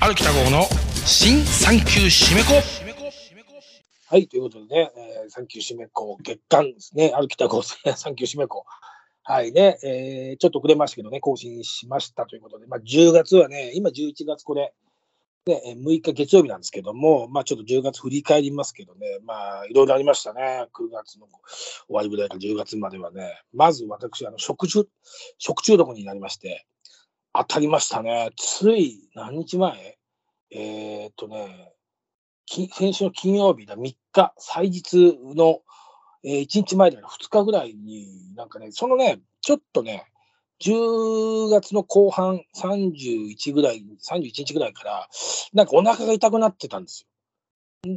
歩きた号の新産休締め子はい、ということでね、えー、産休締め子月間ですね、歩きた号産休 締め子。はいね、えー、ちょっと遅れましたけどね、更新しましたということで、まあ、10月はね、今11月これ、ね、6日月曜日なんですけども、まあ、ちょっと10月振り返りますけどね、まあ、いろいろありましたね。9月の終わりぐらいから10月まではね。まず私、あの食中、食中毒になりまして、当たりましたね。つい何日前？えー、っとね、先週の金曜日だ、3日、祭日の、えー、1日前だから2日ぐらいに、なんかね、そのね、ちょっとね、10月の後半31ぐらい、31日ぐらいから、なんかお腹が痛くなってたんですよ。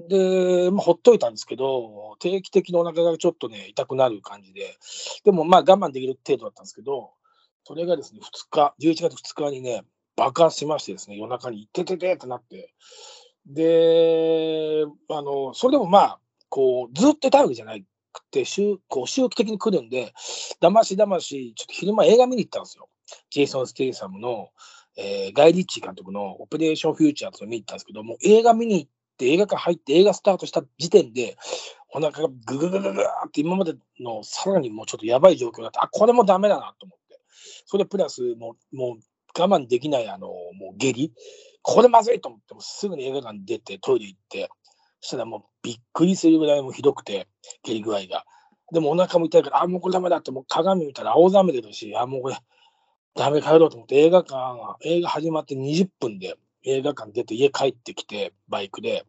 で、まあ、ほっといたんですけど、定期的にお腹がちょっとね、痛くなる感じで、でもまあ我慢できる程度だったんですけど、それがですね、2日、11月2日にね、爆発しましてですね、夜中に、てててってなって、で、あの、それでもまあ、こう、ずっと痛いわけじゃないくて、周こう周期的に来るんで、だましだまし、ちょっと昼間映画見に行ったんですよ。ジェイソン・ステイサムの、えー、ガイ・リッチー監督のオペレーション・フォーチュンを見に行ったんですけども、映画見に行って、映画館入って映画スタートした時点で、お腹がグググググって今までのさらにもうちょっとやばい状況だった。あ、これもダメだなと思って。それプラス、もう、もう我慢できない、あの、もう下痢？これまずいと思って、すぐに映画館に出てトイレ行って、そしたらもうびっくりするぐらいもひどくて、下痢具合が。でもお腹も痛いから、あ、もうこれダメだって、もう鏡見たら青ざめてるし、あ、もうこれ、ダメ帰ろうと思って、映画館、映画始まって20分で映画館出て家帰ってきて、バイクで。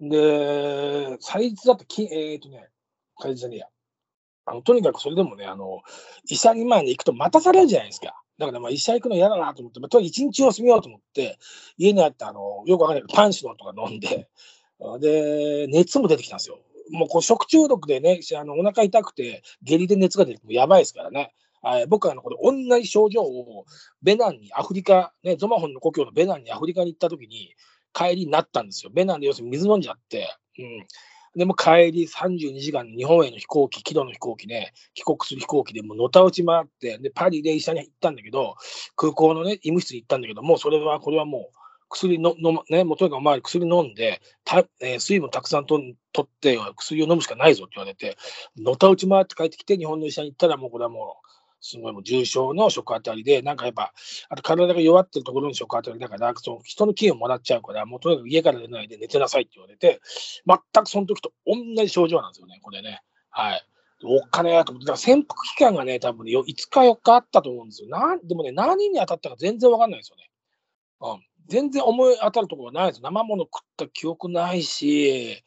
で、祭日だってき、えっ、ー、とね、祭日じゃねえや。あの、とにかくそれでもね、あの、医者に前に行くと待たされるじゃないですか。だからまあ医者行くの嫌だなと思って、まあ、とにかく一日休みようと思って、家にあったあの、よくわかんないけど、パンシロンとか飲んで、で、熱も出てきたんですよ。もうこう食中毒でね、あのお腹痛くて、下痢で熱が出てもやばいですからね。はい、僕はあのこれ同じ症状をベナンにアフリカ、ね、ゾマホンの故郷のベナンにアフリカに行った時に帰りになったんですよ。ベナンで要するに水飲んじゃって、うん、でも帰り32時間日本への飛行機、軌道の飛行機ね、帰国する飛行機でものたうち回って、で、パリで医者に行ったんだけど、空港のね、医務室に行ったんだけど、もうそれは、これはもう、薬の飲ね、もうとにかくまあ薬飲んで、たえー、水分たくさんと取って薬を飲むしかないぞって言われて、のたうち回って帰ってきて、日本の医者に行ったら、もうこれはもう、すごいもう重症の食当たりで、なんかやっぱ、あと体が弱ってるところに食当たりだから、その人の菌をもらっちゃうから、もうとにかく家から出ないで寝てなさいって言われて、全くその時と同じ症状なんですよね、これね。はい。おっかねえと思って、だから潜伏期間がね、多分ね、5日、4日あったと思うんですよ。なでもね、何に当たったか全然わかんないですよね。うん。全然思い当たるところがないです。生もの食った記憶ないし、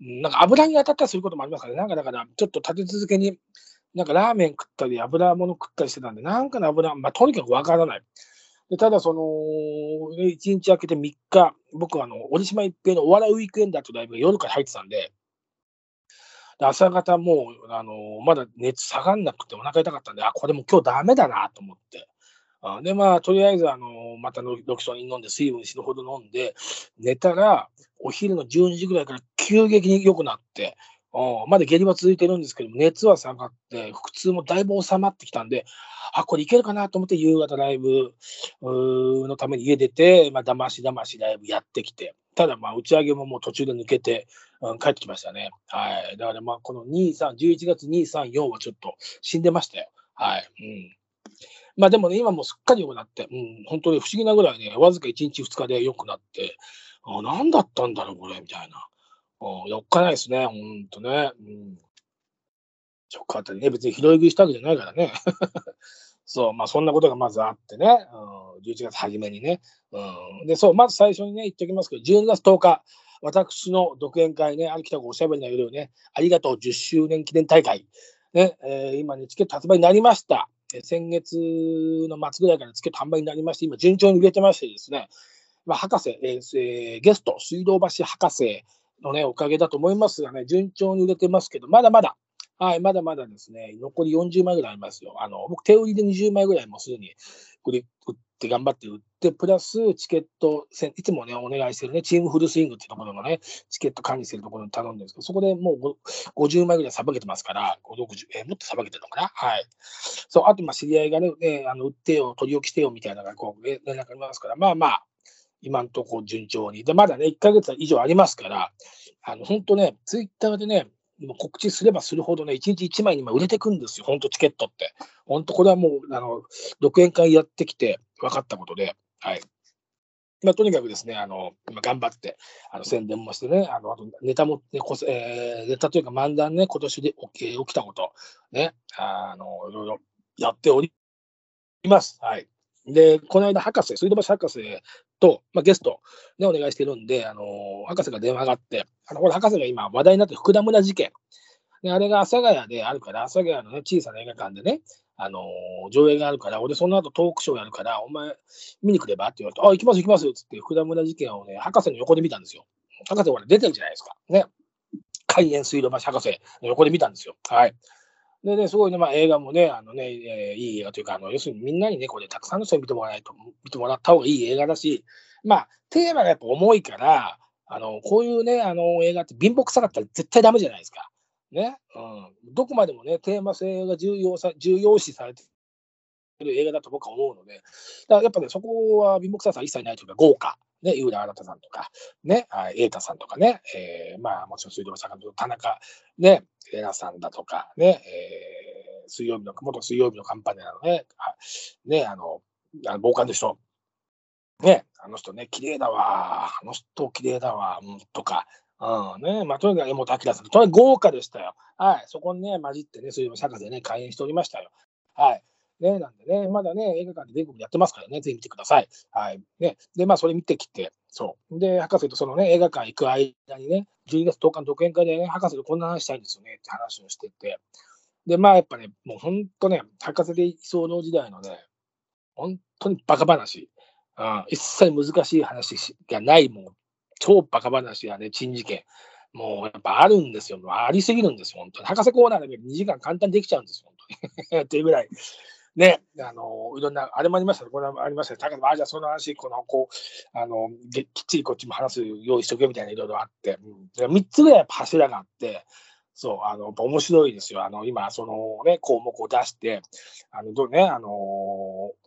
なんか油に当たったりすることもありますからね。なんかだから、ちょっと立て続けに、なんかラーメン食ったり、油物食ったりしてたんで、なんかの油、まあ、とにかくわからない。でただ、その、1日明けて3日、僕はあの、折島一平のお笑いウィークエンダーとライブが夜から入ってたんで、朝方もう、あの、まだ熱下がんなくてお腹痛かったんで、あ、これも今日ダメだなと思って。あで、まあ、とりあえず、あの、またロキソニン飲んで、水分死ぬほど飲んで、寝たら、お昼の12時ぐらいから急激に良くなって、まだ下痢は続いてるんですけど、熱は下がって、腹痛もだいぶ収まってきたんで、あ、これいけるかなと思って夕方ライブのために家出て、まあ、だましだましライブやってきて、ただ、まあ、打ち上げももう途中で抜けて、うん、帰ってきましたね。はい。だから、まあ、この2、3、11月2、3、4はちょっと死んでましたよ。はい。うん。まあでもね、今もすっかり良くなって、うん、本当に不思議なぐらいね、わずか1日2日で良くなって、あ、何だったんだろう、これ、みたいな。4日ないですね、ほんとね。うん。ショックあたりね、別に拾い食いしたわけじゃないからね。そう、まあそんなことがまずあってね、うん、11月初めにね。うん、で、そう、まず最初にね、言っておきますけど、12月10日、私の独演会ね、歩きたくおしゃべりの夜ね、ありがとう10周年記念大会。ね、えー、今ね、チケット発売になりました。先月の末ぐらいからチケット販売になりまして、今順調に売れてましてですね、まあ、博士、えー、ゲスト、水道橋博士のね、おかげだと思いますがね、順調に売れてますけど、まだまだ、はい、まだまだですね、残り40枚ぐらいありますよ。あの、僕、手売りで20枚ぐらいもうすでに売り売って頑張って売って、プラスチケット、いつもね、お願いしてるね、チームフルスイングっていうところのね、チケット管理してるところに頼んでるんですけど、そこでもう50枚ぐらいさばけてますから、えーもっとさばけてるのかな？はい。そう、あと、まあ、知り合いがね、ねあの売ってよ、取り置きしてよみたいなのがこう、ね連絡ありますから、まあまあ、今のとこ順調に。で、まだね、1ヶ月以上ありますから、あの、本当ね、ツイッターでね、もう告知すればするほどね、1日1枚に売れてくんですよ、本当チケットって。本当これはもう、あの、独演会やってきて分かったことで、はい。まあ、とにかくですね、あの、今頑張って、あの、宣伝もしてね、あの、あとネタも、ね、こえーネタというか漫談ね、今年で起き起きたこと、ね、あの、いろいろやっております。はい。で、この間、博士、水道橋博士と、まあ、ゲスト、ね、お願いしてるんで、あの、博士が電話があって、あの、これ博士が今話題になって福田村事件。で、あれが阿佐ヶ谷であるから、阿佐ヶ谷のね、小さな映画館でね、あの上映があるから、俺その後トークショーやるから、お前見に来ればって言われて、あ、行きます行きますっつって、福田村事件をね、博士の横で見たんですよ。博士は出てるじゃないですか。ね。海塩水道橋博士の横で見たんですよ。はい。でね、すごいね、まあ、映画もね、あのね、えーいい映画というか、あの要するにみんなにね、これ、たくさんの人に見てもらわないと、見てもらった方がいい映画だし、まあ、テーマがやっぱ重いから、あのこういうね、あの映画って貧乏くさかったら絶対ダメじゃないですか。ね？うん。どこまでもね、テーマ性が重要さ、重要視されてる映画だと僕は思うので、だからやっぱね、そこは貧乏くささは一切ないというか、豪華。ね、井浦新さんとか、ね、瑛太さんとかね、えーまあ、もちろん水道橋さんと田中、ね、玲奈さんだとか、ね、えー水曜日の、元水曜日のカンパネラのね、あね、あの、あの傍観の人、ね、あの人ね、綺麗だわ、あの人綺麗だわ、うん、とか、うん、ね、まあ、とにかく江本明さん、とにかく豪華でしたよ。はい、そこにね、混じってね、そういう坂でね、開演しておりましたよ。はい。ね、なんでね、まだね、映画館で全国でやってますからね、ぜひ見てください。はい。ね、で、まあ、それ見てきて、そう。で、博士とそのね、映画館行く間にね、12月10日の独演会でね、博士とこんな話したいんですよね、って話をしてて。で、まあ、やっぱね、もう本当ね、博士で居候時代のね、本当にバカ話。うん、一切難しい話がない、もう、超バカ話やね、珍事件。もうやっぱあるんですよ。ありすぎるんですよ、本当に。博士コーナーで2時間簡単にできちゃうんですよ、本当に。っていうぐらい。ね、あの、いろんな、あれもありましたね、これもありましたね。高野あ、じゃあその話、この、こう、あの、きっちりこっちも話す用意しとけみたいないろいろあって、うん、3つぐらいやっぱ柱があって、そう、あの、面白いですよ。あの、今、そのね、項目を出して、あの、どうね、あの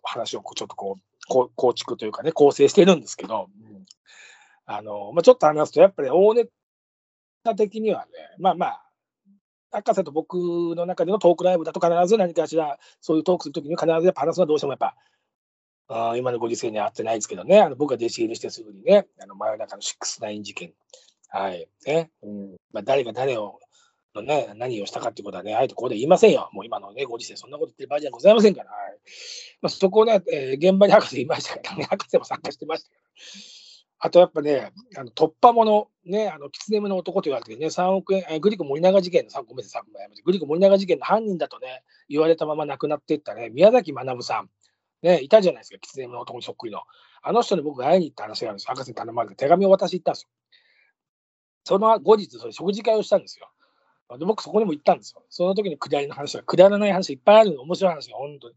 話をこうちょっとこう、こう構築というかね、構成してるんですけど、うん、あの、まあ、ちょっと話すと、やっぱり大ネタ的にはね、まあまあ、博士と僕の中でのトークライブだと必ず何かしら、そういうトークするときに必ずやっぱ話すのはどうしてもやっぱ、あ今のご時世に合ってないですけどね、あの僕が弟子入りしてすぐにね、あの真夜中の6-9事件、はい、ね、うん。まあ、誰が誰を、のね、何をしたかっていうことはね、あえてここで言いませんよ。もう今のね、ご時世、そんなこと言ってる場合じゃございませんから。はい。まあ、そこをね、えー現場に博士いました。からね、博士も参加してましたから。あとやっぱね、あの突破者、ね、あの、狐目の男と言われてね、3億円、えグリコ森永事件の、3ごめんなさい、グリコ森永事件の犯人だとね、言われたまま亡くなっていったね、宮崎学さん、ね、いたじゃないですか、狐目の男にそっくりの。あの人に僕が会いに行った話があるんです博士に頼まれて手紙を渡しに行ったんですよ。その後日、それ食事会をしたんですよ。で僕そこにも行ったんですよ。その時にくだりの話が、くだらない話いっぱいあるの、面白い話が、本当に。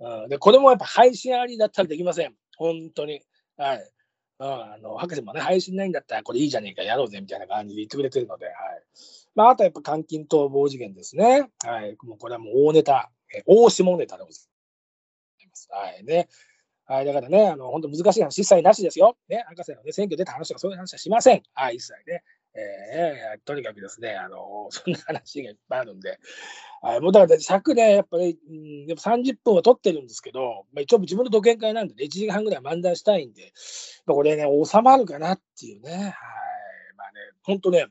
うん、で、これもやっぱ配信ありだったらできません。本当に。はい。うん、あの博士もね、配信ないんだったらこれいいじゃねえか、やろうぜみたいな感じで言ってくれてるので、はい。まあ、あとはやっぱ監禁逃亡事件ですね。はい。もうこれはもう大ネタ、え大下ネタでございます。はいね。はい、だからね、あの本当難しい話、一切なしですよ。ね、博士の、ね、選挙出た話とかそういう話はしません。はい、一切ね。えー、とにかくですね、あの そんな話がいっぱいあるんで、はい、もうだから尺ね、やっぱり、うん、やっぱ30分は取ってるんですけど、まあ、一応自分の独演会なんで、ね、1時間半ぐらい漫談したいんで、まあ、これね、収まるかなっていうね、はい、まあね、本当ね、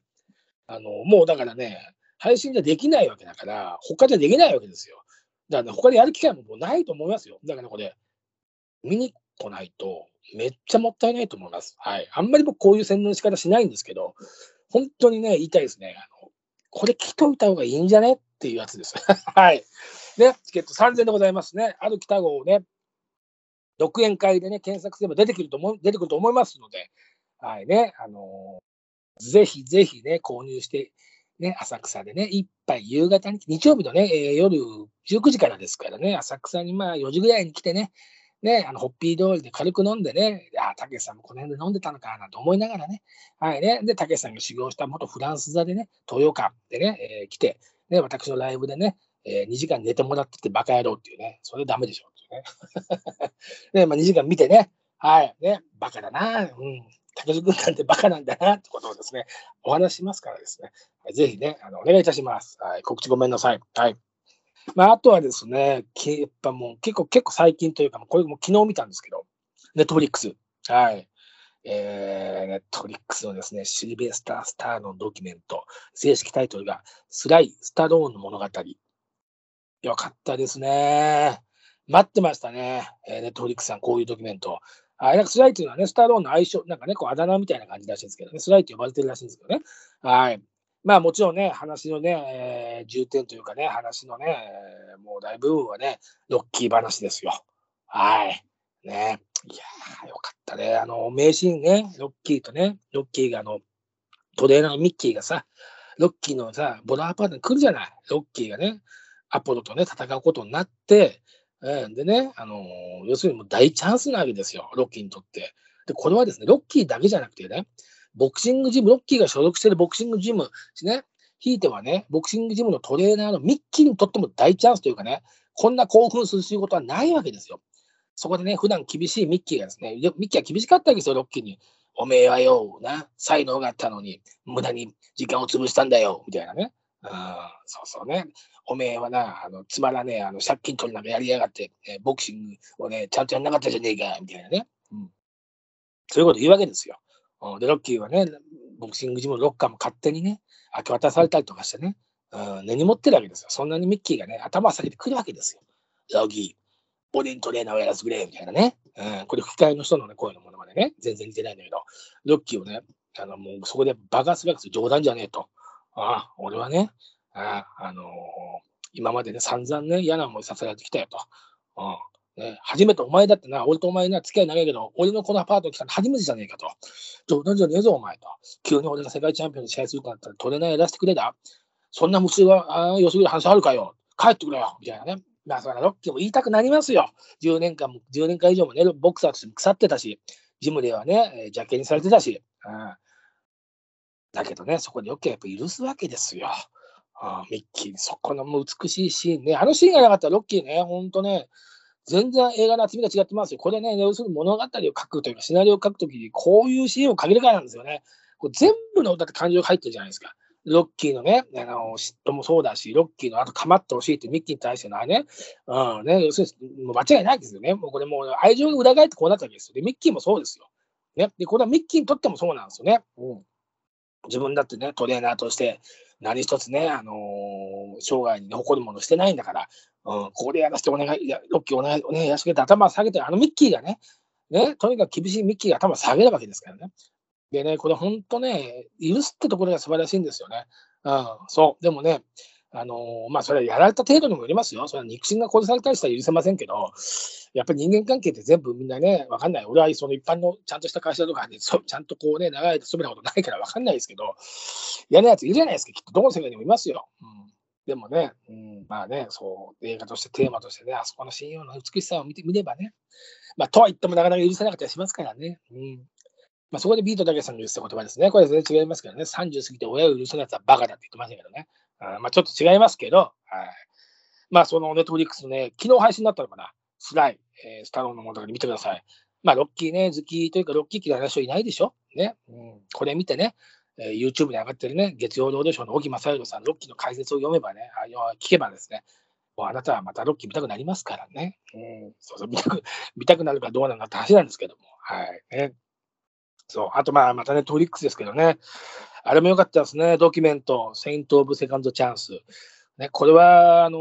あのもうだからね、配信じゃできないわけだから、他じゃできないわけですよ。だから、ね、他でやる機会ももうないと思いますよ。だからこれ、見に来ないと、めっちゃもったいないと思います。はい。あんまり僕こういう洗脳の仕方しないんですけど、本当にね、言いたいですね。あのこれ来といた方がいいんじゃねっていうやつです。はい。ね、チケット3000でございますね。ある北号をね、独演会でね、検索すれば出てくると思、出てくると思いますので、はいね、あのー、ぜひぜひね、購入して、ね、浅草でね、一杯夕方に、日曜日のね、えー、夜19時からですからね、浅草にまあ4時ぐらいに来てね、ね、あの、ホッピー通りで軽く飲んでね、あ、たけしさんもこの辺で飲んでたのかなと思いながらね、はいね、で、たけしさんが修行した元フランス座でね、東洋館でね、えー来て、ね、私のライブでね、えー2時間寝てもらっててバカ野郎っていうね、それダメでしょっていうね。ね、まあ2時間見てね、はい、ね、バカだな、うん、竹内君なんてバカなんだなってことをですね、お話しますからですね、ぜひね、あのお願いいたします。はい、告知ごめんなさい。はい。まあ、あとはですね、やっぱもう結構、結構最近というか、これも昨日見たんですけど、 Netflix。はい。えー、 Netflix のですね、シルベスター・スタローンのドキュメント、正式タイトルが、スライ・スタローンの物語。よかったですね。待ってましたね。えー Netflix さん、こういうドキュメント。あなんかスライっていうのはね、スタローンの相性、なんかね、こうあだ名みたいな感じらしいんですけどね、スライって呼ばれてるらしいんですけどね。はい。まあもちろんね、話のね、えー重点というかね、話のね、もう大部分はね、ロッキー話ですよ。はい。ね。いやー、よかったね。あの、名シーンね、ロッキーとね、ロッキーがあの、トレーナーのミッキーがさ、ロッキーのさ、ボラーパートに来るじゃない？ロッキーがね、アポロとね、戦うことになって、うん、でね、あのー要するにもう大チャンスなわけですよ、ロッキーにとって。で、これはですね、ロッキーだけじゃなくてね、ボクシングジム、ロッキーが所属しているボクシングジム、ね、ひいてはね、ボクシングジムのトレーナーのミッキーにとっても大チャンスというかね、こんな興奮する仕事はないわけですよ。そこでね、普段厳しいミッキーがですね、ミッキーは厳しかったわけですよ、ロッキーに。おめえはよ、な、才能があったのに、無駄に時間を潰したんだよ、みたいなね。あそうそうね。おめえはな、あのつまらねえ、あの借金取りなんかやりやがって、えボクシングをね、ちゃんとやんなかったじゃねえか、みたいなね。うん、そういうこと言うわけですよ。うんで、ロッキーはね、ボクシングジムのロッカーも勝手にね、明け渡されたりとかしてね、うん、根に持ってるわけですよ。そんなにミッキーがね、頭を下げてくるわけですよ。ロッキー、俺にトレーナーをやらせてくれ、みたいなね。うん、これ吹き替えの人のね、声のものまでね、全然似てないんだけど、ロッキーをね、あのもうそこで爆発するわけですよ。冗談じゃねえと。ああ、俺はね、ああ、あのー今までね、散々ね、嫌な思いさせられてきたよと。うんね、初めてお前だってな、俺とお前な、付き合い長いけど、俺のこのアパート来たの初めてじゃねえかと。冗談じゃねえぞ、お前と。急に俺が世界チャンピオンに試合するとなったら、トレーナーやらせてくれだ。そんな無数は、ああ、よすぎる話あるかよ。帰ってくれよ。みたいなね。まあ、それはロッキーも言いたくなりますよ。10年間も、10年間以上もね、ボクサーとして腐ってたし、ジムではね、邪険にされてたし。うんだけどね、そこでよくやっぱ許すわけですよ。あミッキー、そこのもう美しいシーンね。あのシーンがなかったらロッキーね、ほんとね、全然映画の厚みが違ってますよ。これね、要するに物語を書くというか、シナリオを書くときに、こういうシーンを限るからなんですよね。これ全部のだって感情が入ってるじゃないですか。ロッキーのね、あの嫉妬もそうだし、ロッキーのあと構ってほしいってミッキーに対してのあれね、うんね、要するにもう間違いないですよね。もうこれもう愛情の裏返ってこうなったわけですよ。で、ミッキーもそうですよ。ね、で、これはミッキーにとってもそうなんですよね。うん自分だってね、トレーナーとして何一つね、あのー生涯に誇るものしてないんだから、ここでやらせてお願い、いやロッキーお願い、お願いやらせて頭下げて、あのミッキーがね、ね、とにかく厳しいミッキーが頭下げるわけですからね。でね、これ本当ね、許すってところが素晴らしいんですよね。うん、そう。でもね、あのーまあ、それはやられた程度にもよりますよ。それは肉親が殺されたりしたら許せませんけど、やっぱり人間関係って全部みんなね、わかんない。俺はその一般のちゃんとした会社とかに、ちゃんとこうね、長い間勤めたことないからわかんないですけど、嫌なやついるじゃないですか。きっとどの世界にもいますよ。うん、でもね、うん、まあね、そう、映画としてテーマとしてね、あそこの信用の美しさを見てみればね、まあ、とは言ってもなかなか許せなかったりしますからね。うんまあ、そこでビートたけしさんが言った言葉ですね。これ全然違いますけどね。30過ぎて親を許せないやつはバカだって言ってましたけどね。あまあ、ちょっと違いますけど、はい。まあ、そのネットフリックスのね、昨日配信になったのかな。スライ、えースタローンのもので見てください。まあ、ロッキーね、好きというか、ロッキー機の話はいないでしょ。ね。うん、これ見てね、えー YouTube に上がってるね、月曜ロードショーの沖正弘さん、ロッキーの解説を読めばね、あ聞けばですね、もうあなたはまたロッキー見たくなりますからね。うん、そうそう見たく、見たくなるかどうなのかって話なんですけども。はい。ね。そう。あと、まあ、またね、トリックスですけどね。あれも良かったですね。ドキュメント、セイント・オブ・セカンド・チャンス。ね、これは、あの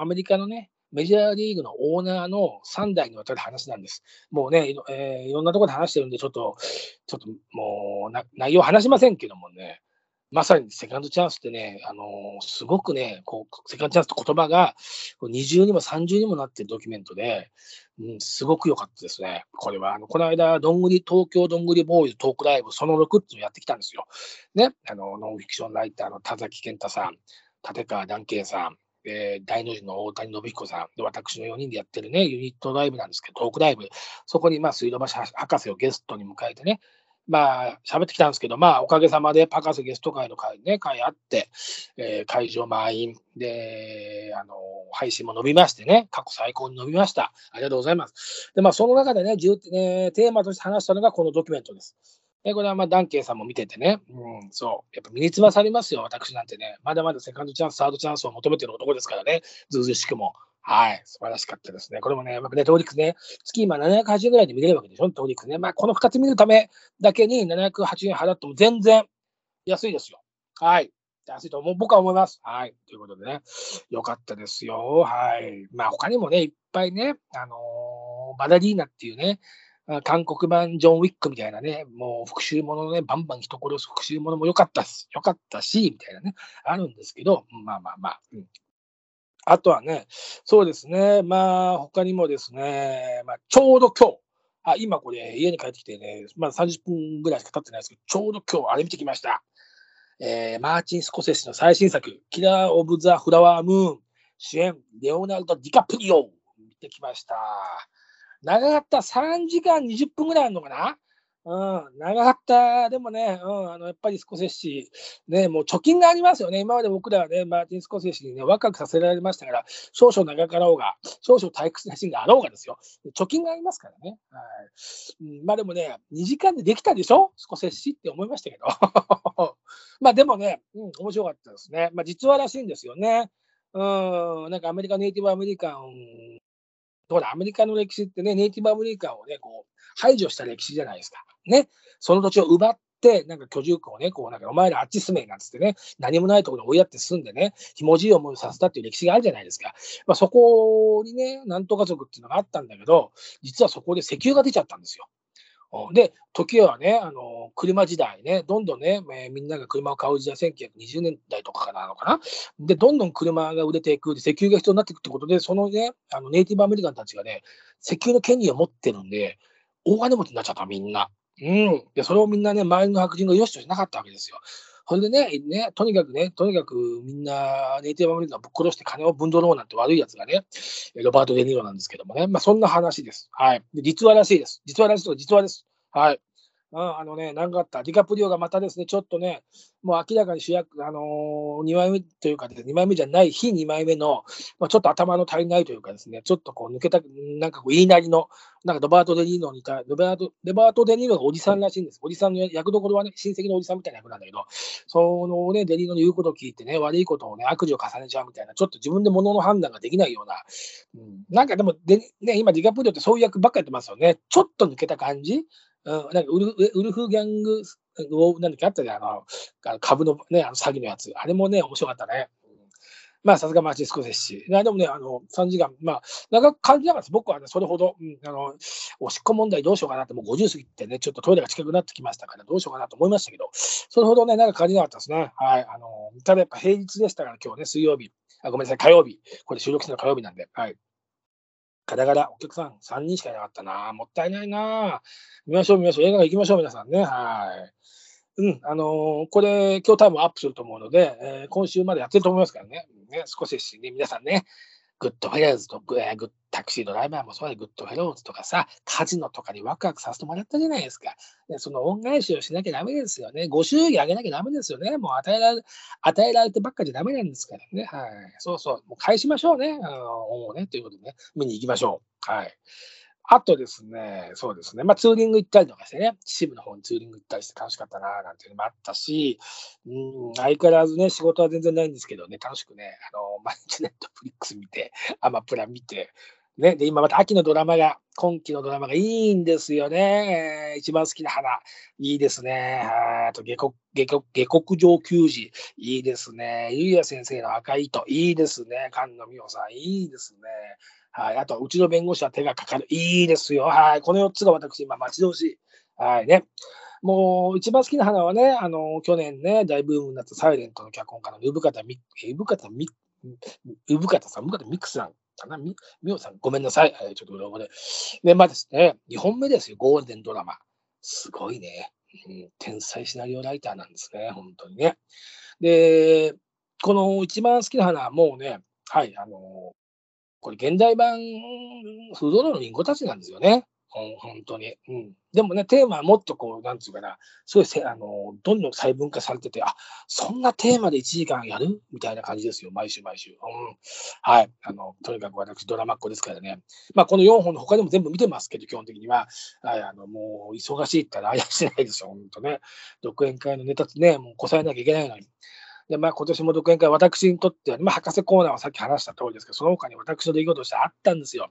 アメリカのね、メジャーリーグのオーナーの3代にわたる話なんです。もうね、いろ,、えーいろんなところで話してるんで、ちょっと、ちょっともう、内容話しませんけどもね、まさにセカンドチャンスってね、あのーすごくね、こう、セカンドチャンスって言葉が、二重にも三重にもなってるドキュメントで、うん、すごく良かったですね。これは、あの、この間、どんぐり、東京どんぐりボーイズトークライブその6っていうのをやってきたんですよ。ね、あの、ノンフィクションライターの田崎健太さん、立川談慶さん、えー、大の字の大谷信彦さんで、私の4人でやってるね、ユニットライブなんですけど、トークライブ、そこに、まあ、水道橋博士をゲストに迎えてね、まあ、喋ってきたんですけど、まあ、おかげさまで、パカスゲスト会の会ね、会あって、えー、会場満員で、あの、配信も伸びましてね、過去最高に伸びました。ありがとうございます。で、まあ、その中でね、ねテーマとして話したのがこのドキュメントです。で、これはまあ、ダンケイさんも見ててね、うん、そう、やっぱ身につまされますよ、私なんてね。まだまだセカンドチャンス、サードチャンスを求めてる男ですからね、ずうずしくも。はい、素晴らしかったですね。これもね、やっぱね、トーリックスね、月今780円ぐらいで見れるわけでしょ、トーリックスね。まあ、この2つ見るためだけに780円払っても全然安いですよ。はい。安いと思う僕は思います。はい。ということでね、よかったですよ。はい。まあ、他にもね、いっぱいね、あのー、バダリーナっていうね、韓国版ジョン・ウィックみたいなね、もう復讐ものね、バンバン人殺す復讐ものも良かったす、良かったし、みたいなね、あるんですけど、まあまあまあ、うん、あとはね、そうですね、まあ、他にもですね、まあ、ちょうど今日、あ今これ、家に帰ってきてね、まだ30分ぐらいしか経ってないですけど、ちょうど今日、あれ見てきました。えー、マーチン・スコセッシの最新作、キラー・オブ・ザ・フラワームーン、主演、レオナルド・ディカプリオ、見てきました。長かった。3時間20分ぐらいあるのかな？うん、長かった、でもね、うん、あのやっぱりスコセッシ、ね、もう貯金がありますよね、今まで僕らはね、マーティン・スコセッシにね、若くさせられましたから、少々長かろうが、少々退屈なシーンがあろうがですよ、貯金がありますからね。はい。うん、まあでもね、2時間でできたでしょ、スコセッシって思いましたけど。まあでもね、うん、面白かったですね。まあ実話らしいんですよね。うん、なんかアメリカネイティブアメリカンほら、アメリカの歴史ってね、ネイティブアメリカンをね、こう、排除した歴史じゃないですか。ね。その土地を奪って、なんか居住区をね、こう、なんか、お前らあっち住めなんつってね、何もないところに追いやって住んでね、ひもじい思いをさせたっていう歴史があるじゃないですか。まあ、そこにね、なんとか族っていうのがあったんだけど、実はそこで石油が出ちゃったんですよ。で、時はね、あの車時代ね、どんどんね、えー、みんなが車を買う時代、1920年代とかかなのかな。で、どんどん車が売れていく、石油が必要になっていくってことで、そのね、あのネイティブアメリカンたちがね、石油の権利を持ってるんで、大金持ちになっちゃった、みんな。うん。で、それをみんなね、周りの白人が良しとしなかったわけですよ。ほんでね、ね、とにかくね、とにかくみんなネイティブアメリカンぶっ殺して金をぶんどろうなんて悪いやつがね、ロバート・デ・ニーロなんですけどもね、まあそんな話です。はい。実話らしいです。実話らしいです実話です。はい。ああのね、なかあった。ディカプリオがまたですね、ちょっとね、もう明らかに主役、あのー、2枚目というか、ね、2枚目じゃない、非2枚目の、まあ、ちょっと頭の足りないというかですね、ちょっとこう抜けた、なんかこう言いなりの、なんかロバート・デ・ニーノにた、ロバート・デ・ニーノがおじさんらしいんです。おじさんの役どころはね、親戚のおじさんみたいな役なんだけど、そのね、デ・ニーノの言うことを聞いてね、悪いことをね、悪事を重ねちゃうみたいな、ちょっと自分で物の判断ができないような、うん、なんかでもで、ね、今ディカプリオってそういう役ばっかやってますよね。ちょっと抜けた感じうん、なんかウルウルフギャングを、なんだっけ、あったじゃん、あの、株のね、あの詐欺のやつ。あれもね、面白かったね。まあ、さすがマーチン・スコセッシ。でもね、あの、3時間、まあ、長く感じながらです。僕はね、それほど、うん、あの、おしっこ問題どうしようかなって、もう50過ぎてね、ちょっとトイレが近くなってきましたから、どうしようかなと思いましたけど、それほどね、なんか感じなかったですね。はい。あの、ただやっぱ平日でしたから、今日ね、水曜日。あ、ごめんなさい、火曜日。これ収録するの火曜日なんで、はい。ガラガラ、お客さん3人しかいなかったな。もったいないな。見ましょう、見ましょう。映画行きましょう、皆さんね。はい。うん、あのー、これ、今日多分アップすると思うので、えー、今週までやってると思いますからね。ね少ししね、皆さんね、グッドファイヤーズと、えー、グッタクシードライバーもそうだグッドフェローズとかさ、カジノとかにワクワクさせてもらったじゃないですか。その恩返しをしなきゃダメですよね。ご祝儀あげなきゃダメですよね。もう与えられ、与えられてばっかじゃダメなんですからね。はい。そうそう。もう返しましょうね。あの、恩をね。ということでね、見に行きましょう。はい。あとですね、そうですね、まあ、ツーリング行ったりとかしてね、秩父の方にツーリング行ったりして楽しかったな、なんていうのもあったし、うん、相変わらずね、仕事は全然ないんですけどね、楽しくね、あの、毎日ネットフリックス見て、アマプラ見て、ね、で、今また秋のドラマが、今期のドラマがいいんですよね。一番好きな花。いいですね。あと下国、下国、下国上球児。いいですね。ゆうや先生の赤い糸。いいですね。菅野美穂さん。いいですね。はい。あと、うちの弁護士は手がかかる。いいですよ。はい。この4つが私、今、待ち遠しい。はいね。もう、一番好きな花はね、あの、去年ね、大ブームになったサイレントの脚本家の産方み、産方み、産方さん、産方ミックスさんかな、み、みおさん、ごめんなさい。はい、ちょっと裏語で。で、まあですね、2本目ですよ、ゴールデンドラマ。すごいね。天才シナリオライターなんですね、本当にね。で、この一番好きな花はもうね、はい、あのこれ現代版、フードローのリンゴたちなんですよね。本当に、うん。でもね、テーマはもっとこう、なんつうかな、すごいせあのどんどん細分化されてて、あそんなテーマで1時間やる？みたいな感じですよ、毎週毎週。うん、はいあの。とにかく私、ドラマっ子ですからね。まあ、この4本の他でも全部見てますけど、基本的には。はい、あのもう忙しいったらあやしないですよ、本当ね。独演会のネタってね、もうこさえなきゃいけないのに。で、まあ、今年も独演会、私にとっては、まあ、博士コーナーはさっき話した通りですけど、その他に私の出来事としてあったんですよ。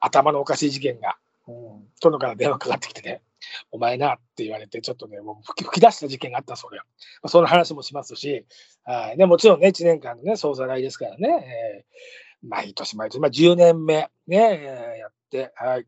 頭のおかしい事件が。うん、殿から電話かかってきてね、お前なって言われて、ちょっとね、もう吹き吹き出した事件があったそうよ。まあ、その話もしますし、はいね、もちろんね、1年間のね、総ざらいですからね、えー、毎年毎年、まあ、10年目ね、やって、はい。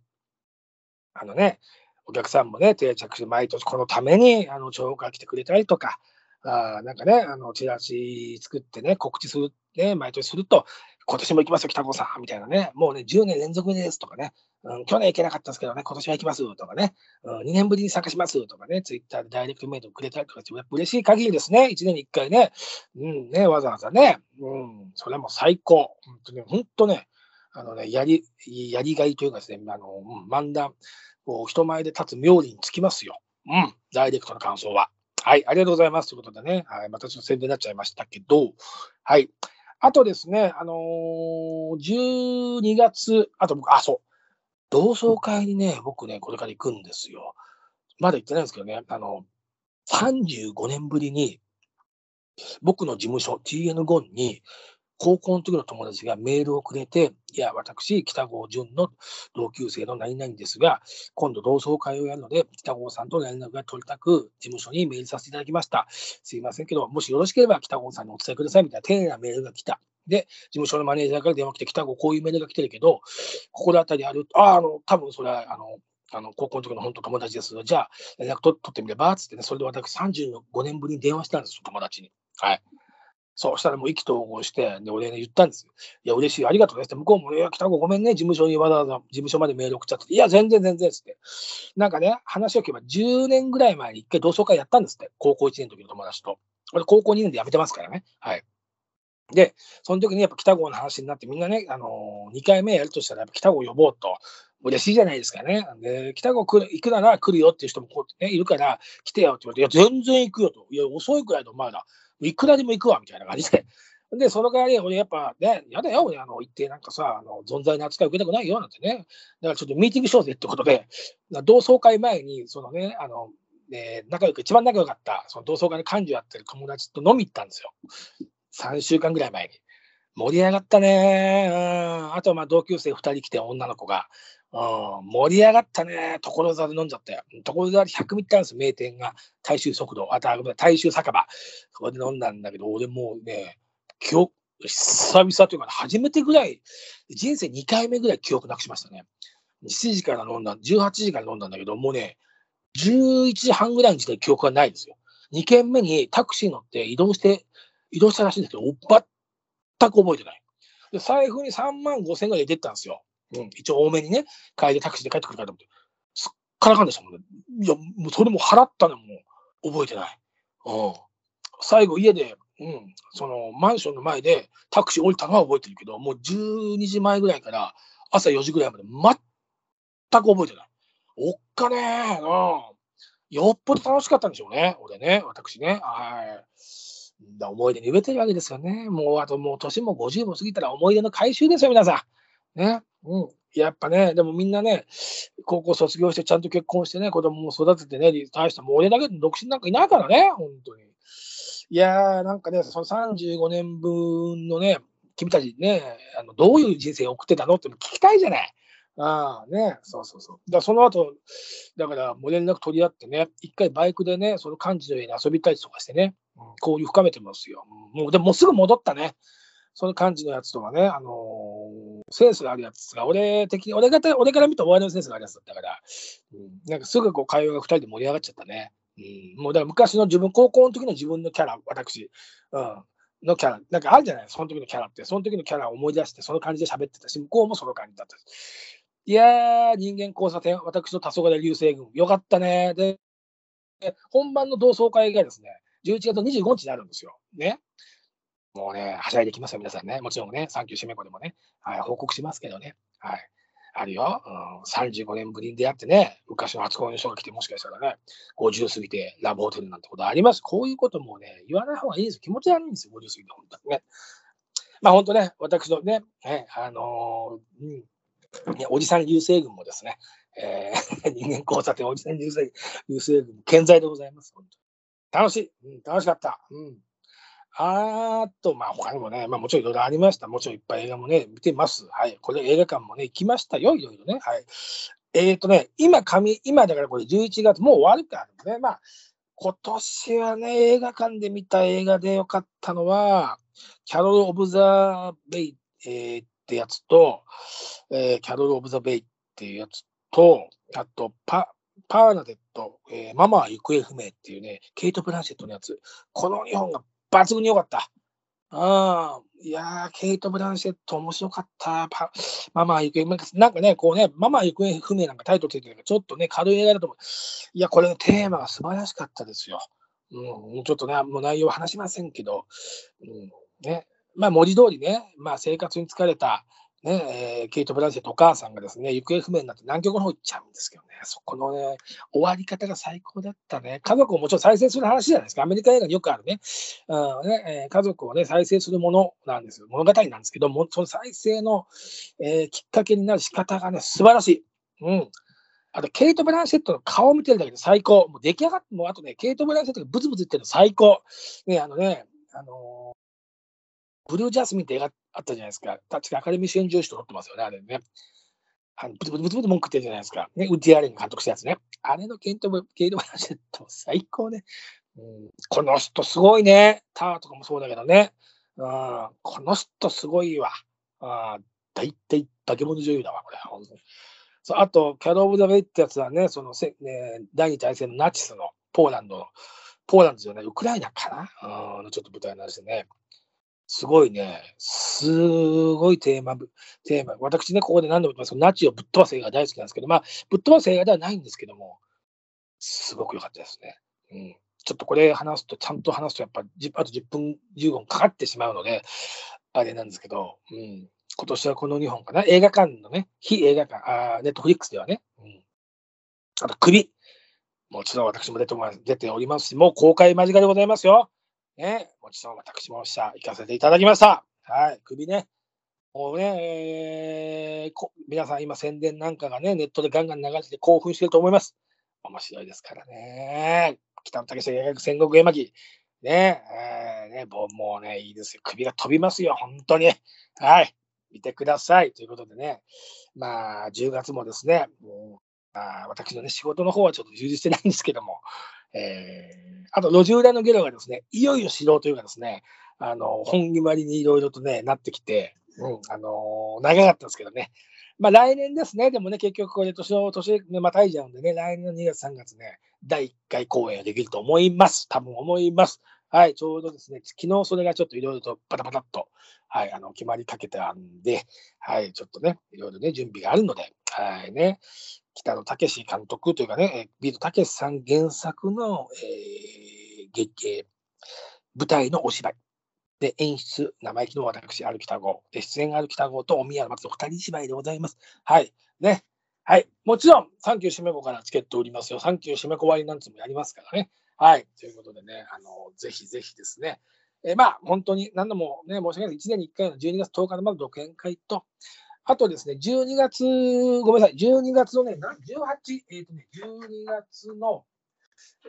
あのね、お客さんもね、定着して、毎年このために、あの、超過来てくれたりとか、あなんかね、あの、チラシ作ってね、告知する、ね、毎年すると、今年も行きますよ、北郷さん、みたいなね、もうね、10年連続ですとかね、うん、去年行けなかったんですけどね、今年は行きますとかね、うん、2年ぶりに参加しますとかね、ツイッターでダイレクトメールをくれたりとかして、嬉しい限りですね、1年に1回ね、うんね、わざわざね、うん、それも最高、本当に、本当ね、あのね、やり、やりがいというかですね、あの、うん、漫談、こう、人前で立つ妙理につきますよ。うん、ダイレクトの感想は。はい、ありがとうございます。ということでね、はい、またちょっと宣伝になっちゃいましたけど、はい。あとですね、あのー、12月、あと僕、あ、そう、同窓会にね、僕ね、これから行くんですよ。まだ行ってないんですけどね、あの、35年ぶりに、僕の事務所、TN5 に、高校の時の友達がメールをくれて、いや、私、北郷淳の同級生の何々ですが、今度同窓会をやるので、北郷さんと連絡が取りたく、事務所にメールさせていただきました。すいませんけど、もしよろしければ北郷さんにお伝えくださいみたいな丁寧なメールが来た。で、事務所のマネージャーから電話来て、北郷こういうメールが来てるけど、心当たりあるあ、あの、多分それは、あの、あの高校の時の本当友達です。じゃあ、連絡取ってみればつってね、それで私35年ぶりに電話したんです、友達に。はい。そうしたらもう意気投合して、で、俺ね、言ったんですよ。いや、嬉しい、ありがとうねって、向こうも、いや、北子ごめんね、事務所にわざわざ事務所までメール送っちゃって、いや、全然全然っつって。なんかね、話を聞けば10年ぐらい前に一回同窓会やったんですって、高校1年の時の友達と。俺、高校2年で辞めてますからね。はい。で、その時にやっぱ北郷の話になって、みんなね、あのー、2回目やるとしたら、やっぱ北郷呼ぼうと。嬉しいじゃないですかね。で、北郷来る行くなら来るよっていう人もこう、ね、いるから、来てよって言われて、いや、全然行くよと。いや、遅いくらいの前だ。いくらでも行くわ、みたいな感じで。で、その代わり、俺やっぱね、やだよ、俺、あの、行ってなんかさ、あの、存在の扱い受けたくないよ、なんてね。だからちょっとミーティングしようぜってことで、同窓会前に、そのね、あの、ね、仲良く、一番仲良かった、その同窓会の幹事やってる友達と飲み行ったんですよ。3週間ぐらい前に。盛り上がったね。うん。あと、まあ、同級生2人来て、女の子が。うん、盛り上がったね。所沢で飲んじゃったよ。所沢で100ミったんです名店が。大衆速度、あと、大衆酒場。そこで飲んだんだけど、俺もうね、記憶、久々というか、初めてぐらい、人生2回目ぐらい記憶なくしましたね。7時から飲んだ、18時から飲んだんだけど、もうね、11時半ぐらいの時点記憶がないですよ。2軒目にタクシー乗って移動して、移動したらしいんですけど、全く覚えてない。で財布に3万5千円ぐらい入れてったんですよ。うん、一応多めにね、帰りタクシーで帰ってくるからと思って。すっからかんでしたもんね。いや、もうそれも払ったのも覚えてない。うん。最後家でうん、そのマンションの前でタクシー降りたのは覚えてるけど、もう12時前ぐらいから朝4時ぐらいまで全く覚えてない。おっかねー、うん。よっぽど楽しかったんでしょうね、俺ね、私ね。はい。だ思い出に植えてるわけですよね。もうあともう年も50も過ぎたら思い出の回収ですよ、皆さん。ね。うん。やっぱね、でもみんなね、高校卒業してちゃんと結婚してね、子供も育ててね、大したもう俺だけで独身なんかいないからね、本当に。いやー、なんかね、その35年分のね、君たちね、あのどういう人生を送ってたの？って聞きたいじゃない。ああ、ね、そうそうそう。だその後、だからもう連絡取り合ってね、一回バイクでね、その幹事の家に遊びたりとかしてね、交流深めてますよ。もう、でももうすぐ戻ったね。その幹事のやつとはね、あのー、センスがあるやつが、俺的俺が俺から見た終わりのセンスがあるやつだったから、うん、なんかすぐこう会話が2人で盛り上がっちゃったね。うん、もうだから昔の自分、高校の時の自分のキャラ、私、うん、のキャラ、なんかあるじゃないその時のキャラって、その時のキャラを思い出して、その感じで喋ってたし、向こうもその感じだったいやー、人間交差点、私の黄昏流星群、よかったね。で、本番の同窓会がですね、11月25日になるんですよ。ね。もうね、はしゃいできますよ、皆さんね。もちろんね、サンキューシメコでもね、はい、報告しますけどね。はい。あるよ、うん、35年ぶりに出会ってね、昔の初恋の人が来て、もしかしたらね、50過ぎてラブホテルなんてことあります。こういうこともね、言わない方がいいです。気持ち悪いんですよ、50過ぎて、本当にね。まあ本当ね、私のね、ねあのー、うんね、おじさん流星群もですね、えー、人間交差点おじさん流星流星群も健在でございます。本当楽しい、うん、楽しかった。うんあーと、まあ他にもね、まあもちろんいろいろありました。もちろんいっぱい映画もね、見てます。はい。これ映画館もね、行きましたよ、いろいろね。はい。えっ、ー、とね、今、紙、今だからこれ11月、もう終わるからね。まあ、今年はね、映画館で見た映画でよかったのは、キャロル・オブ・ザ・ベイ、えー、ってやつと、えー、キャロル・オブ・ザ・ベイっていうやつと、あとパ、パーナデット、えー、ママは行方不明っていうね、ケイト・ブランシェットのやつ。この2本が抜群に良かった。ああ、いやー、ケイト・ブランシェット面白かった。パママ行方不明、なんかね、こうね、ママは行方不明なんかタイトルついてるから、ちょっとね、軽い映画だと思う。いや、これのテーマが素晴らしかったですよ。うん、ちょっとね、もう内容は話しませんけど、うん、ね、まあ文字通りね、まあ生活に疲れた、ねえー、ケイト・ブランシェットお母さんがですね、行方不明になって南極の方行っちゃうんですけどね、そこのね、終わり方が最高だったね。家族をもちろん再生する話じゃないですか。アメリカ映画によくあるね。うんねえー、家族をね、再生するものなんですよ。物語なんですけども、その再生の、えー、きっかけになる仕方がね、素晴らしい。うん。あと、ケイト・ブランシェットの顔を見てるだけで最高。もう出来上がって、もうあとね、ケイト・ブランシェットがブツブツ言ってるの最高。ね、あのね、あのブルージャスミンって映画あったじゃないですか。確かアカデミー主演女子と撮ってますよね、あれね。あのブツブツブツブツ文句言ってるじゃないですか。ね、ウッディ・アレン監督したやつね。あれのケイト・ケイト・バラシェット、最高ね。うん、この人すごいね。タワーとかもそうだけどね。うん、この人すごいわ。あ大体化け物女優だわ、これ。本当にそうあと、キャロル・オブ・ザ・ベイってやつはね、そのせ、ね、第二次大戦のナチスのポーランドの、ポーランドじゃない、ウクライナかな、うん、ちょっと舞台になしてね。すごいね、すごいテーマ、テーマ。私ね、ここで何度も言ってますけど、ナチをぶっ飛ばす映画大好きなんですけど、まあ、ぶっ飛ばす映画ではないんですけども、すごく良かったですね。うん。ちょっとこれ話すと、ちゃんと話すと、やっぱ、あと10分、15分かかってしまうので、あれなんですけど、うん。今年はこの2本かな。映画館のね、非映画館、あネットフリックスではね、うん。あと、首。もちろん私も出て出ておりますし、もう公開間近でございますよ。ね、もちろん私もした行かせていただきました。はい、首ね。もうね、えー、こ皆さん今宣伝なんかがね、ネットでガンガン流れて興奮してると思います。面白いですからね。北野武映画戦国絵巻。ね、えー、ね、もうね、いいですよ。首が飛びますよ、本当に。はい。見てください。ということでね、まあ、10月もですね、もうあ私のね、仕事の方はちょっと充実してないんですけども、えー、あと、路地裏のゲロがですね、いよいよ知ろうというかですね、あの、本決まりにいろいろとね、なってきて、うん、あのー、長かったんですけどね。まあ来年ですね、でもね、結局これ年を、年ね、またいじゃうんでね、来年の2月3月ね、第1回公演ができると思います。多分思います。はい、ちょうどですね、昨日それがちょっといろいろとパタパタっと、はい、あの、決まりかけたんで、はい、ちょっとね、いろいろね、準備があるので、はいね、北野武監督というかね、ビートたけしさん原作の、えー、劇、舞台のお芝居。で、演出、生意気の私、ある北郷。で、出演ある北郷とお宮の松の二人芝居でございます。はい。ね。はい。もちろん、サンキュー締め子からチケット売りますよ。サンキュー締め子割なんつもやりますからね。はい。ということでね、あの、ぜひぜひですね。えー、まあ、本当に何度もね、申し訳ない。1年に1回の12月10日のまず独演会と、あとですね、12月、ごめんなさい、12月のね、18、えっ、ー、とね、12月の、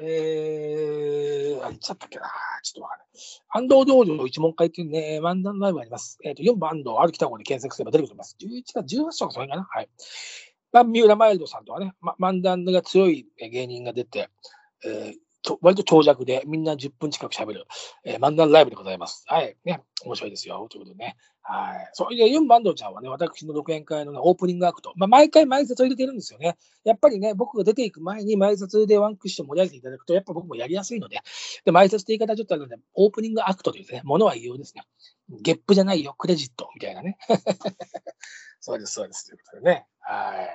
えー、あ、いつだったっけな、ちょっとわかんない。安藤道場の一問会っていうね、漫談ライブあります。えっ、ー、と、4番安藤、歩きた方で検索すれば出てくると思います。11月18とかそれかなはい。ま、三浦マイルドさんとかね、ま、漫談が強い芸人が出て、えー、割と長尺でみんな10分近く喋る、えー、漫談ライブでございます。はい。ね。面白いですよ。ということでね。はい。そう。で、ユン・バンドちゃんはね、私の独演会の、ね、オープニングアクト。まあ、毎回前説を入れてるんですよね。やっぱりね、僕が出ていく前に前説でワンクッション盛り上げていただくと、やっぱ僕もやりやすいので、で、前説って言い方ちょっとあるので、オープニングアクトというね、ものは言うですね。ゲップじゃないよ、クレジットみたいなね。そうです、そうです。ということでね。はい。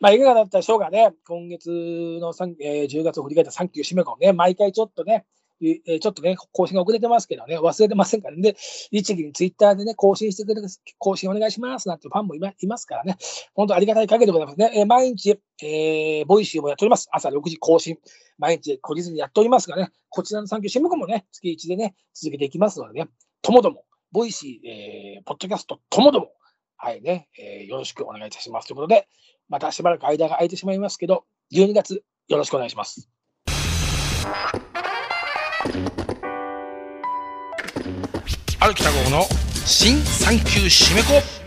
まあ、いかがだったでしょうかね。今月の、えー、10月を振り返ったサンキュー締め子ね、毎回ちょっとね、えちょっとね、更新が遅れてますけどね、忘れてませんからね。で、律儀にツイッターでね、更新してくれる、更新お願いしますなんてファンもいまいますからね。本当ありがたい限りでございますね。え毎日、えー Voicy もやっております。朝6時更新。毎日懲りずにやっておりますがね、こちらの産休新聞もね、月1でね、続けていきますのでね、ともども、 Voicy、えーポッドキャストともども、はいね、えーよろしくお願いいたしますということで、またしばらく間が空いてしまいますけど、12月よろしくお願いします。歩きた号の新産休締め子